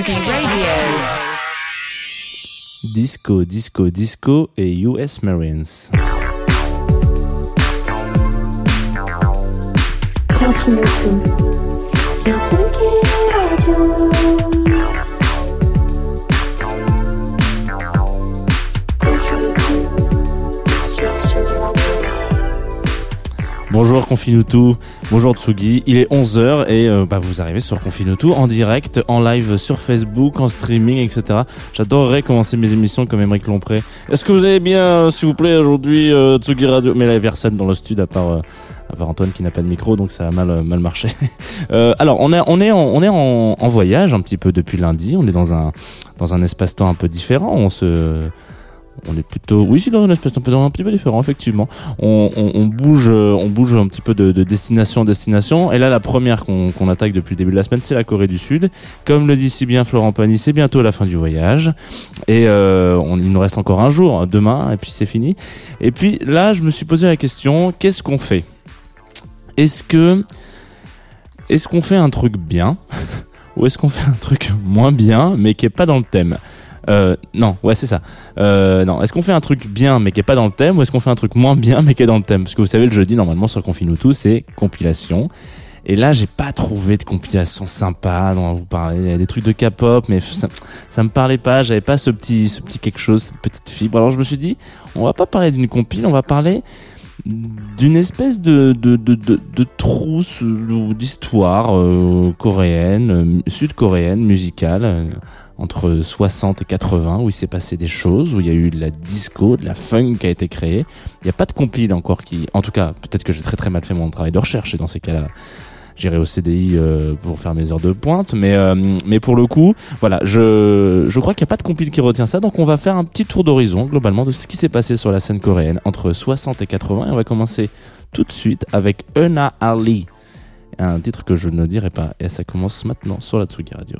Radio. Disco, disco, disco et US Marines. Bonjour Confinutu, bonjour Tsugi, il est 11h et euh, bah, vous arrivez sur Confinutu en direct, en live sur Facebook, en streaming, etc. J'adorerais commencer mes émissions comme Émeric Lompré. Est-ce que vous allez bien, euh, s'il vous plaît, aujourd'hui, euh, Tsugi Radio? Mais là, il y a personne dans le studio à part, Antoine qui n'a pas de micro, donc ça a mal, mal marché. Alors, on est, on est, en, on est en voyage un petit peu depuis lundi, on est dans un, dans un espace-temps un peu différent, on se... On est plutôt, oui, c'est dans un espace un peu, petit peu différent, effectivement. Euh, on bouge un petit peu de, de destination en destination. Et là, la première qu'on attaque depuis le début de la semaine, c'est la Corée du Sud. Comme le dit si bien Florent Pagny, c'est bientôt la fin du voyage. Et euh, il nous reste encore un jour, demain, et puis c'est fini. Et puis là, je me suis posé la question, qu'est-ce qu'on fait? Est-ce est-ce qu'on fait un truc bien? Ou est-ce qu'on fait un truc moins bien, mais qui est pas dans le thème? Euh, non, ouais, c'est ça. Euh, non, est-ce qu'on fait un truc bien mais qui est pas dans le thème ou est-ce qu'on fait un truc moins bien mais qui est dans le thème? Parce que vous savez, le jeudi, normalement, sur Confine tout, c'est compilation. Et là, j'ai pas trouvé de compilation sympa dont vous parler. Il y a des trucs de K-pop, mais ça, ça me parlait pas. J'avais pas ce petit, ce petit quelque chose, cette petite fibre. Alors je me suis dit, on va pas parler d'une compile, on va parler d'une espèce de, de, de, de, de trousse ou d'histoire euh, coréenne, euh, sud-coréenne, musicale, euh, entre 60 et 80, où il s'est passé des choses, où il y a eu de la disco, de la funk qui a été créée. Il n'y a pas de compile encore qui... En tout cas, peut-être que j'ai très très mal fait mon travail de recherche, et dans ces cas-là, j'irai au CDI euh, pour faire mes heures de pointe, mais euh, mais pour le coup, voilà, je je crois qu'il n'y a pas de compile qui retient ça, donc on va faire un petit tour d'horizon globalement de ce qui s'est passé sur la scène coréenne entre 60 et 80, et on va commencer tout de suite avec Euna Ali, un titre que je ne dirai pas, et ça commence maintenant sur la Tsugi Radio.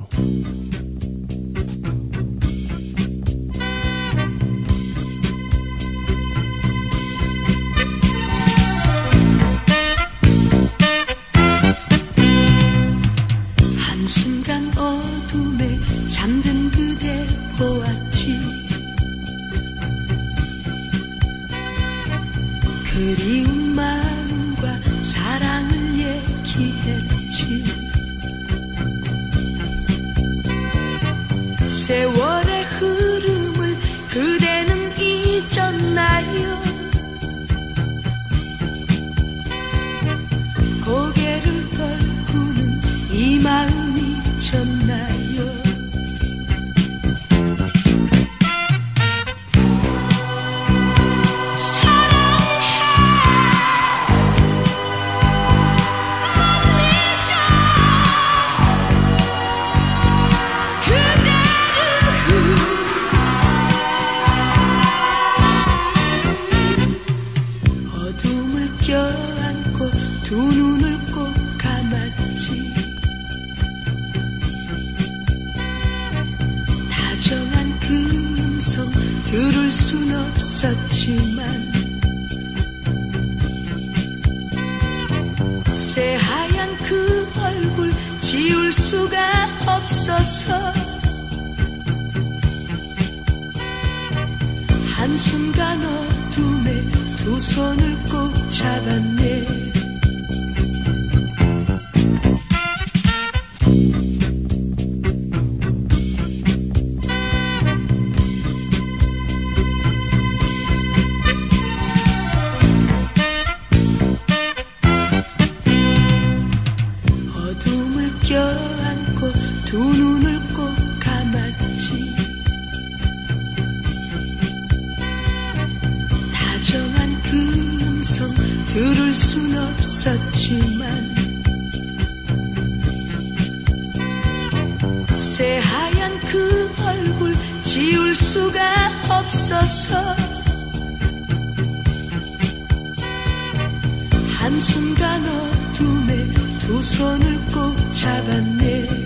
한순간 어둠에 두 손을 꼭 잡았네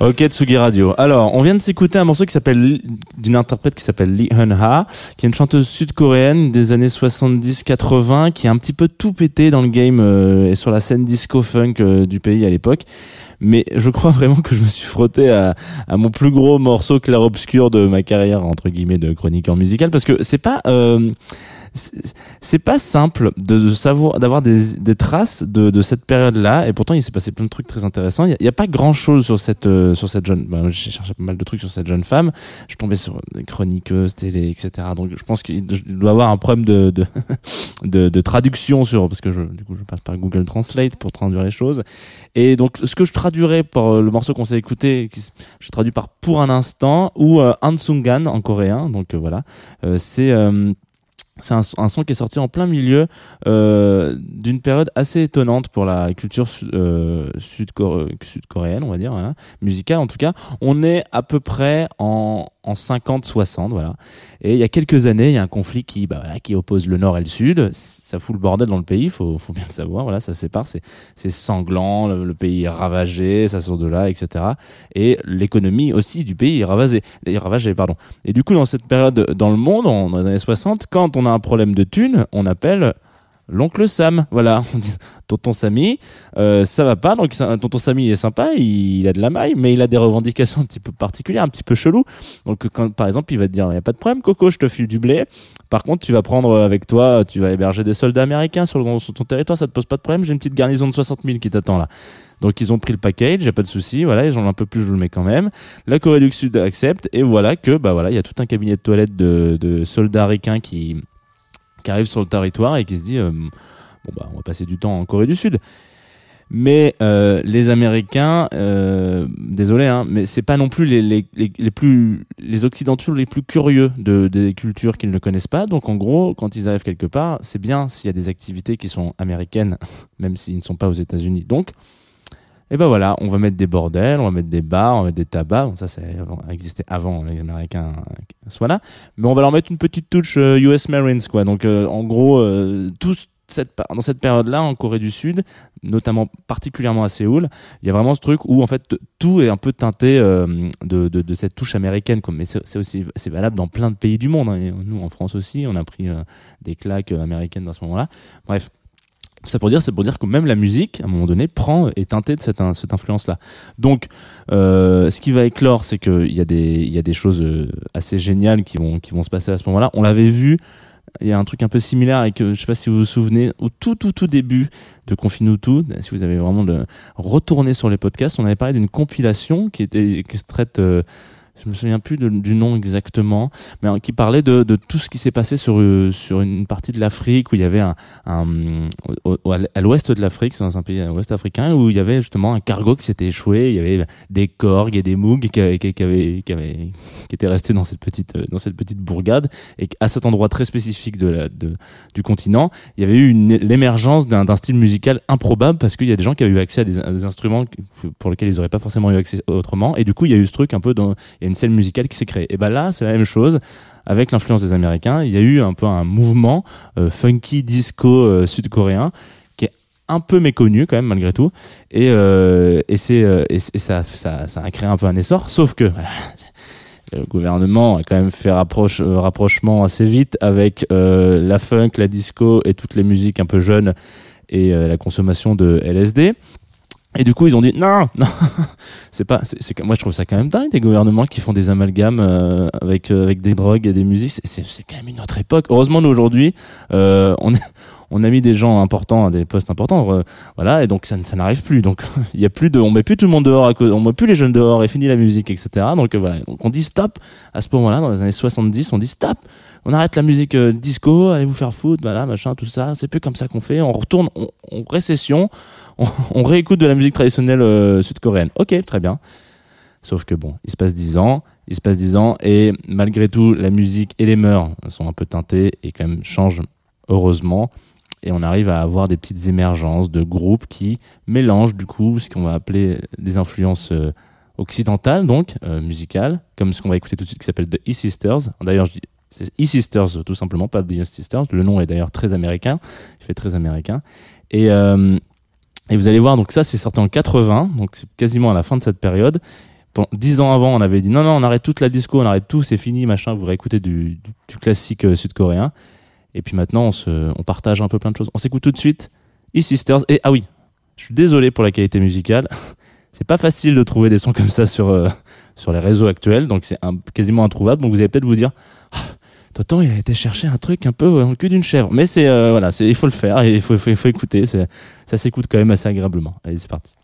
Ok Tsugi Radio. Alors, on vient de s'écouter un morceau qui s'appelle d'une interprète qui s'appelle Lee Hun Ha, qui est une chanteuse sud-coréenne des années 70-80, qui a un petit peu tout pété dans le game euh, et sur la scène disco funk euh, du pays à l'époque. Mais je crois vraiment que je me suis frotté à, à mon plus gros morceau clair-obscur de ma carrière entre guillemets de chroniqueur musical parce que c'est pas euh, c'est pas simple de, savoir d'avoir des, des traces de, de cette période-là et pourtant il s'est passé plein de trucs très intéressants. Il y a, pas grand-chose sur cette euh, sur cette jeune. ben, j'ai cherché pas mal de trucs sur cette jeune femme. Je tombais sur des chroniqueuses télé, etc. Donc je pense qu'il doit avoir un problème de de, de, de traduction sur parce que je du coup je passe par Google Translate pour traduire les choses. Et donc ce que je traduirais par euh, le morceau qu'on s'est écouté, je traduis par pour un instant ou euh, Hansungan en coréen. Donc euh, voilà, Euh, c'est euh, c'est un, son qui est sorti en plein milieu euh, d'une période assez étonnante pour la culture euh, sud-cor- sud-coréenne, on va dire, musicale en tout cas. On est à peu près en, en 50-60, voilà. Et il y a quelques années, il y a un conflit qui, bah, qui oppose le nord et le sud. Ça fout le bordel dans le pays, faut, faut bien le savoir. Voilà, ça sépare, c'est, c'est sanglant, le, pays est ravagé, ça sort de là, etc. Et l'économie aussi du pays est ravagée, pardon. Et du coup, dans cette période dans le monde, dans les années 60, quand on a un problème de thunes, on appelle l'oncle Sam. Voilà, on dit tonton Samy, euh, ça va pas. Donc ça- tonton Samy il est sympa, il, a de la maille, mais il a des revendications un petit peu particulières, un petit peu chelou. Donc par exemple, il va te dire, il y a pas de problème, Coco, je te file du blé. Par contre, tu vas prendre avec toi, tu vas héberger des soldats américains sur, ton territoire, ça te pose pas de problème. J'ai une petite garnison de 60 000 qui t'attend là. Donc ils ont pris le package, y a pas de souci, voilà, ils en ont un peu plus, je le mets quand même. La Corée du Sud accepte et voilà que bah voilà, il y a tout un cabinet de toilettes de, de soldats ricains qui qui arrivent sur le territoire et qui se dit euh, bon bah on va passer du temps en Corée du Sud. Mais euh, les Américains, euh, désolé, hein, mais c'est pas non plus les, les, les, les plus les occidentaux les plus curieux de des cultures qu'ils ne connaissent pas. Donc en gros, quand ils arrivent quelque part, c'est bien s'il y a des activités qui sont américaines, même s'ils ne sont pas aux États-Unis. Donc et ben voilà, on va mettre des bordels, on va mettre des bars, on va mettre des tabacs. Ça, ça a existé avant les Américains euh, soient là. Mais on va leur mettre une petite touche euh, US Marines, quoi. Donc, euh, en gros, euh, tout cette, dans cette période-là, en Corée du Sud, notamment particulièrement à Séoul, il y a vraiment ce truc où en fait tout est un peu teinté euh, de, de, de cette touche américaine. Quoi. Mais c'est aussi c'est valable dans plein de pays du monde. hein. Nous, en France aussi, on a pris euh, des claques euh, américaines dans ce moment-là. Bref. Ça pour dire, c'est pour dire que même la musique, à un moment donné, prend est teintée de cette, cette influence-là. Donc, euh, ce qui va éclore, c'est qu'il y a des, il y a des choses euh, assez géniales qui vont, qui vont se passer à ce moment-là. On l'avait vu. Il y a un truc un peu similaire avec, je sais pas si vous vous souvenez, au tout, tout, tout début de Confinutu, si vous avez vraiment de retourné sur les podcasts, on avait parlé d'une compilation qui était, qui se traite, euh, je me souviens plus du nom exactement, mais qui parlait de, tout ce qui s'est passé sur, euh, sur une partie de l'Afrique où il y avait un, à l'ouest de l'Afrique, c'est un pays ouest africain, où il y avait justement un cargo qui s'était échoué, il y avait des corgues et des mougs qui, avaient- qui, avaient- qui, étaient restés dans cette petite, euh, dans cette petite bourgade, et à cet endroit très spécifique du continent, il y avait eu l'émergence d'un style musical improbable parce qu'il y a des gens qui avaient eu accès à des, instruments pour lesquels ils n'auraient pas forcément eu accès autrement, et du coup il y a eu ce truc un peu dans, une scène musicale qui s'est créée. Et ben là, c'est la même chose avec l'influence des Américains. Il y a eu un peu un mouvement euh, funky disco euh, sud-coréen qui est un peu méconnu quand même malgré tout et euh, et c'est et, ça, ça a créé un peu un essor sauf que le gouvernement a quand même fait rapproche, rapprochement assez vite avec la funk, la disco et toutes les musiques un peu jeunes et la consommation de LSD. Et du coup, ils ont dit non, non, c'est pas. C'est, moi, je trouve ça quand même dingue des gouvernements qui font des amalgames euh, avec euh, avec des drogues et des musiques. C'est, quand même une autre époque. Heureusement, nous aujourd'hui, euh, on on a mis des gens importants à des postes importants, euh, voilà, et donc ça, n'arrive plus. Donc il y a plus de, on met plus tout le monde dehors, on met plus les jeunes dehors et fini la musique, etc. Donc euh, voilà, donc on dit stop à ce moment-là dans les années 70, on dit stop, on arrête la musique euh, disco, allez vous faire foutre, voilà, machin, tout ça. C'est plus comme ça qu'on fait. On retourne, on, on récession, on, réécoute de la musique traditionnelle sud-coréenne. Ok, très bien. Sauf que bon, il se passe dix ans, il se passe dix ans, et malgré tout, la musique et les mœurs sont un peu teintées et quand même changent heureusement. Et on arrive à avoir des petites émergences de groupes qui mélangent du coup ce qu'on va appeler des influences euh, occidentales, donc euh, musicales, comme ce qu'on va écouter tout de suite qui s'appelle The E-Sisters. D'ailleurs, je dis c'est E-Sisters tout simplement, pas The E-Sisters. Le nom est d'ailleurs très américain, il fait très américain. Et, euh, et vous allez voir, donc ça c'est sorti en 80, donc c'est quasiment à la fin de cette période. Dix ans avant, on avait dit non, non, on arrête toute la disco, on arrête tout, c'est fini, machin, vous réécoutez du, du, du classique euh, sud-coréen. Et puis maintenant, on, se, on partage un peu plein de choses. On s'écoute tout de suite E-Sisters. Et ah oui, je suis désolé pour la qualité musicale. c'est pas facile de trouver des sons comme ça sur, euh, sur les réseaux actuels, donc c'est quasiment introuvable. Donc vous allez peut-être vous dire, Tonton, il a été chercher un truc un peu euh, en cul d'une chèvre. Mais c'est euh, voilà, il faut le faire il faut, il faut, il faut écouter. Ça s'écoute quand même assez agréablement. Allez, c'est parti.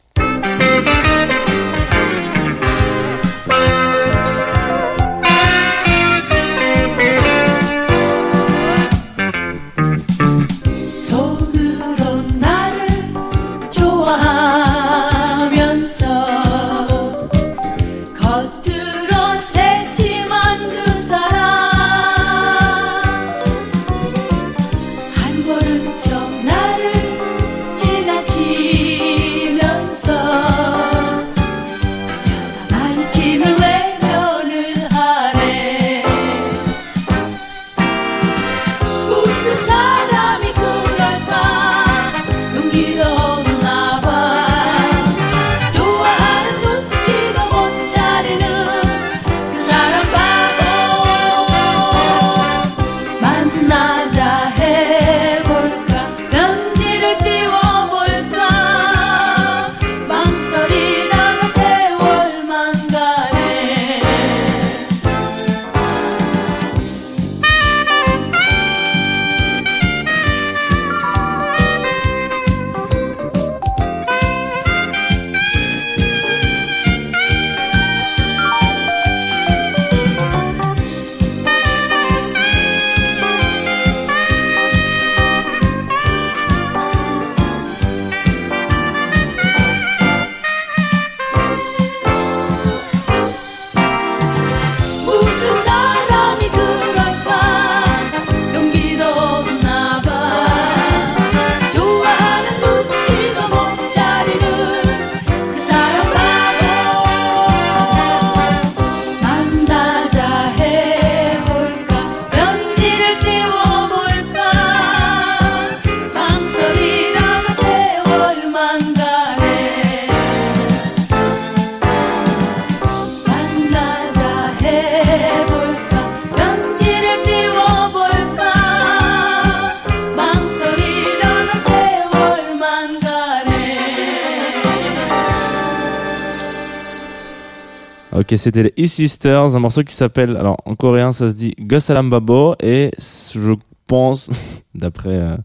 Ok, c'était les E-Sisters, un morceau qui s'appelle, alors en coréen ça se dit Gosalam Babo et je pense, d'après euh,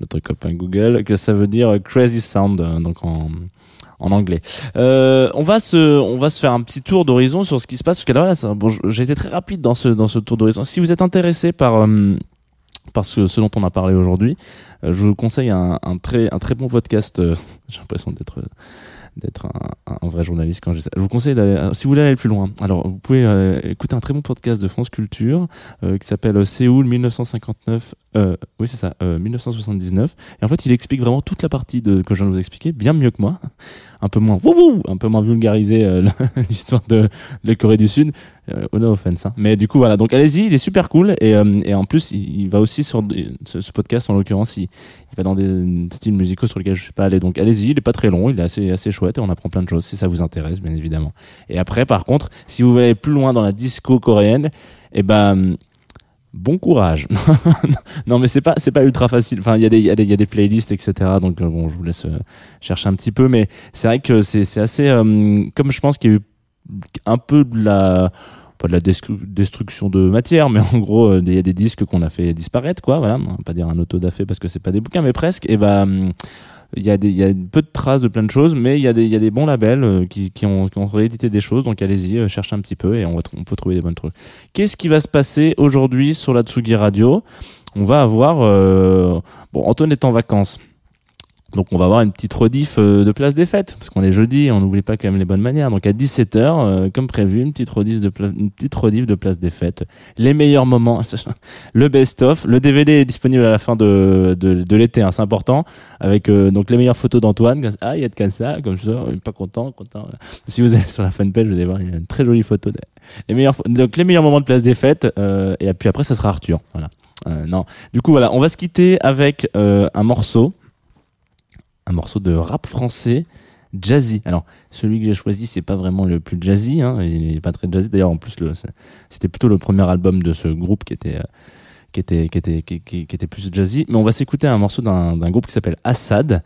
notre copain Google, que ça veut dire Crazy Sound, euh, donc en, anglais. Euh, on va se, on va se faire un petit tour d'horizon sur ce qui se passe. Parce que là, ça- bon, j'ai été très rapide dans ce, dans ce tour d'horizon. Si vous êtes intéressé par, euh, par ce, dont on a parlé aujourd'hui, je vous conseille un, un très, un très bon podcast. j'ai l'impression d'être, d'être un, un vrai journaliste quand je ça. Je vous conseille d'aller, euh, si vous voulez aller plus loin, alors vous pouvez euh, écouter un très bon podcast de France Culture euh, qui s'appelle euh, Séoul 1959. Euh, oui, c'est ça, euh, 1979. Et en fait, il explique vraiment toute la partie de, que je viens de vous expliquer, bien mieux que moi, un peu moins, wouhou, un peu moins vulgarisé euh, l'histoire de, de Corée du Sud. Oh no offense, hein. Mais du coup, voilà. Donc, allez-y, il est super cool. Et, euh, et en plus, il, il va aussi sur ce, ce podcast, en l'occurrence, il, il va dans des styles musicaux sur lesquels je suis pas allé. Donc allez-y, il est pas très long, il est assez assez chouette et on apprend plein de choses si ça vous intéresse, bien évidemment. Et après, par contre, si vous voulez aller plus loin dans la disco coréenne, eh ben bon courage. non mais c'est pas c'est pas ultra facile. Enfin il y a des il y y a des playlists etc. Donc euh, bon je vous laisse euh, chercher un petit peu, mais c'est vrai que c'est c'est assez euh, comme je pense qu'il y a eu un peu de la pas de la destru- destruction de matière, mais en gros, il y a des disques qu'on a fait disparaître, quoi. Voilà, on va pas dire un autodafé parce que c'est pas des bouquins, mais presque. Et ben, il y a des, il y a peu de traces de plein de choses, mais il y a des, il y a des bons labels euh, qui, qui ont, qui ont réédité des choses. Donc allez-y, euh, cherchez un petit peu et on va, on peut trouver des bonnes trucs. Qu'est-ce qui va se passer aujourd'hui sur la Tsugi Radio? On va avoir, euh, bon, Antoine est en vacances. Donc on va avoir une petite rediff euh, de place des fêtes parce qu'on est jeudi on n'oublie pas quand même les bonnes manières. Donc à 17h euh, comme prévu, une petite rediff de une petite rediff de place des fêtes, les meilleurs moments, le best of, le DVD est disponible à la fin de de, de l'été, hein, c'est important avec euh, donc les meilleures photos d'Antoine, ah il y a de comme ça, comme ça, pas content, content. Si vous allez sur la fanpage, vous allez voir, il y a une très jolie photo des- les meilleurs donc les meilleurs moments de place des fêtes euh, et puis après ça sera Arthur, voilà. Euh, non. Du coup voilà, on va se quitter avec euh, un morceau un morceau de rap français jazzy. Alors, celui que j'ai choisi, c'est pas vraiment le plus jazzy, hein, il est pas très jazzy. D'ailleurs, en plus, c'était plutôt le premier album de ce groupe qui était, euh, qui était, qui était, qui, qui- était plus jazzy. Mais on va s'écouter un morceau d'un groupe qui s'appelle Assad,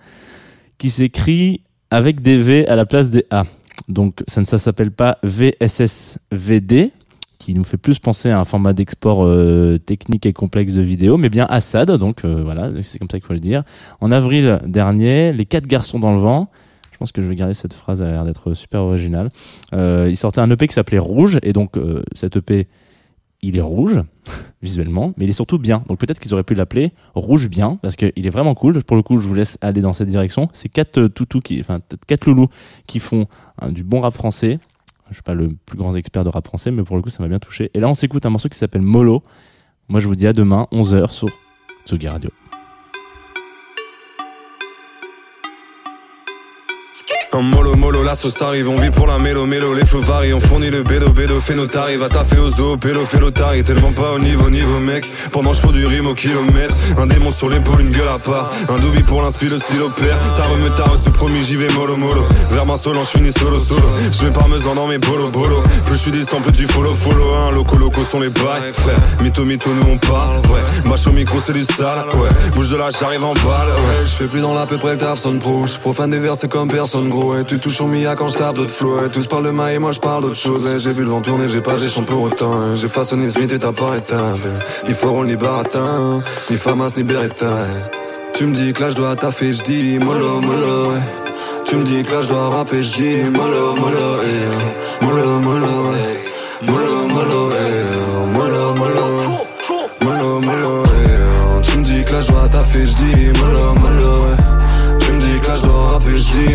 qui s'écrit avec des V à la place des A. Donc, ça ne s'appelle pas VSSVD, qui nous fait plus penser à un format d'export euh, technique et complexe de vidéo, mais bien Assad, donc euh, voilà, c'est comme ça qu'il faut le dire. En avril dernier, les quatre garçons dans le vent, je pense que je vais garder cette phrase, elle a l'air d'être super originale. Euh, ils sortaient un EP qui s'appelait Rouge, et donc cet EP, il est rouge, visuellement, mais il est surtout bien. Donc peut-être qu'ils auraient pu l'appeler Rouge Bien, parce qu'il est vraiment cool. Pour le coup, je vous laisse aller dans cette direction. C'est quatre toutous qui, enfin quatre loulous qui font hein, du bon rap français. Je suis pas le plus grand expert de rap français, mais pour le coup, ça m'a bien touché. Et là, on s'écoute un morceau qui s'appelle Molo. Moi, je vous dis à demain, 11h sur Tsugi Radio. Un mollo mollo, la sauce arrive, on vit pour la mélo mélo, les feux varient, on fournit le bédo bédo, fait nos tarifs, va taffer aux zoo, pélo, fait l'otari, tellement pas au niveau niveau mec, pendant je du rime au kilomètre, un démon sur l'épaule, une gueule à part, un doubi pour l'inspi, le stylo père, t'as remis t'as reçu promis, j'y vais mollo mollo, vers ma solo, je finis solo solo, je mets parmesan dans mes bolo bolo, plus je suis distant, plus tu follow follow, hein, loco loco sont les bails, frère, mytho mytho nous on parle, ouais, au micro c'est du sale, ouais, bouge de là, j'arrive en balle, ouais, je fais plus dans la peu près le taf sonne pro, profane des versets comme personne tu touches au mia quand je tape d'autres flots, et tous parlent de ma et moi je parle d'autre chose, j'ai vu le vent tourner, j'ai pas des champs pour autant, j'ai façonné Smith et t'as pas ni forum ni baratin, ni famas ni beretta, tu me dis que là je dois taffer, je dis mollo mollo, ouais. Tu me dis que là je dois rapper, je dis mollo mollo, eh. mollo mollo, ouais. mollo mollo, eh. mollo mollo, mollo tu me dis que taffer, je dis mollo mollo, ouais. tu me dis que là je dois rapper, je dis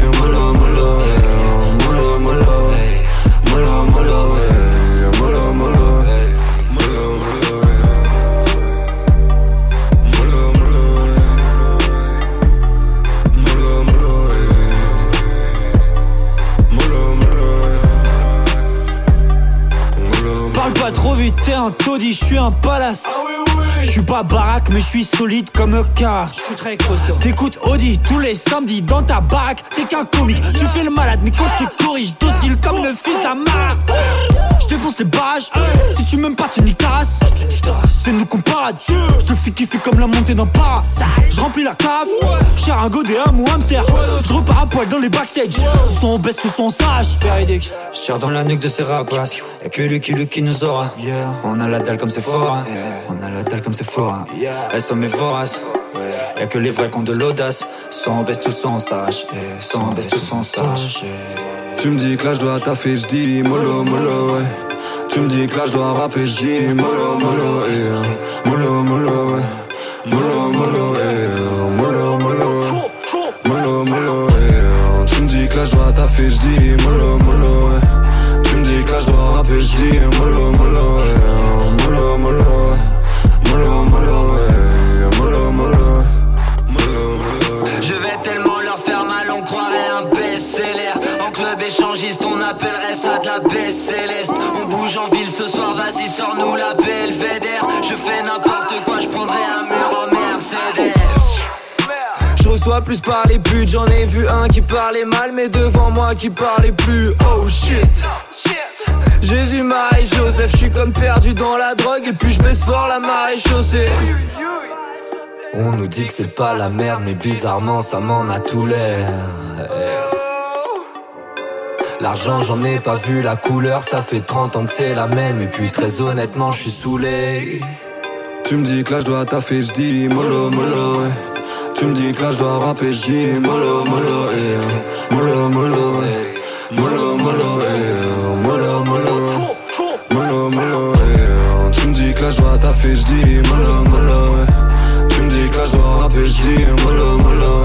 taudis, je suis un palace. Je suis pas baraque, mais je suis solide comme un car. Je suis très costaud. T'écoutes Audi tous les samedis dans ta baraque. T'es qu'un comique, tu fais le malade, mais quand je te corrige, docile comme le fils d'un marque. Défonce les barrages. Si tu m'aimes pas, tu niques ta race. C'est nous qu'on parade. Je te fais kiffer comme la montée d'un para. Je remplis la cave. Cher un godet, un ou hamster. Je repars à poil dans les backstage. Son best ou son sage. Véridique. Je tire dans la nuque de ces rapaces. Y'a que lui qui, lui qui nous aura. On a la dalle comme c'est fort. hein. On a la dalle comme c'est fort. hein. Elles sont mes voraces. Y'a que les vrais qui ont de l'audace. Sans best ou sans sage. Sans best ou sans sage. Tu me dis que là je dois taffer, je dis mollo. Tu me dis que là je dois rapper, je dis mollo mollo eh, euh, mollo mollo ouais. Mollo Tu me dis que là je dois taffer, je plus par les putes. J'en ai vu un qui parlait mal, mais devant moi qui parlait plus. Oh shit. Jésus, Marie, Joseph, je suis comme perdu dans la drogue et puis je baisse fort la marée chaussée. On nous dit que c'est pas la merde, mais bizarrement ça m'en a tout l'air. L'argent j'en ai pas vu la couleur, ça fait 30 ans que c'est la même et puis très honnêtement je suis saoulé. Tu me dis que là je dois taffer, je dis mollo mollo ouais. Tu me dis que là je dois rapper, je dis mollo mollo eh. Mollo mollo eh. Mollo mollo eh. Mollo mollo Mollo mollo eh. Tu me dis que là je dois taffer, je dis mollo mollo. Tu me dis que là je dois rapper, je dis mollo mollo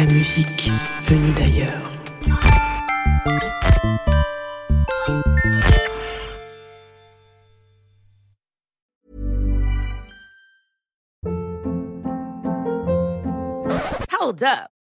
La musique venue d'ailleurs. Hold up.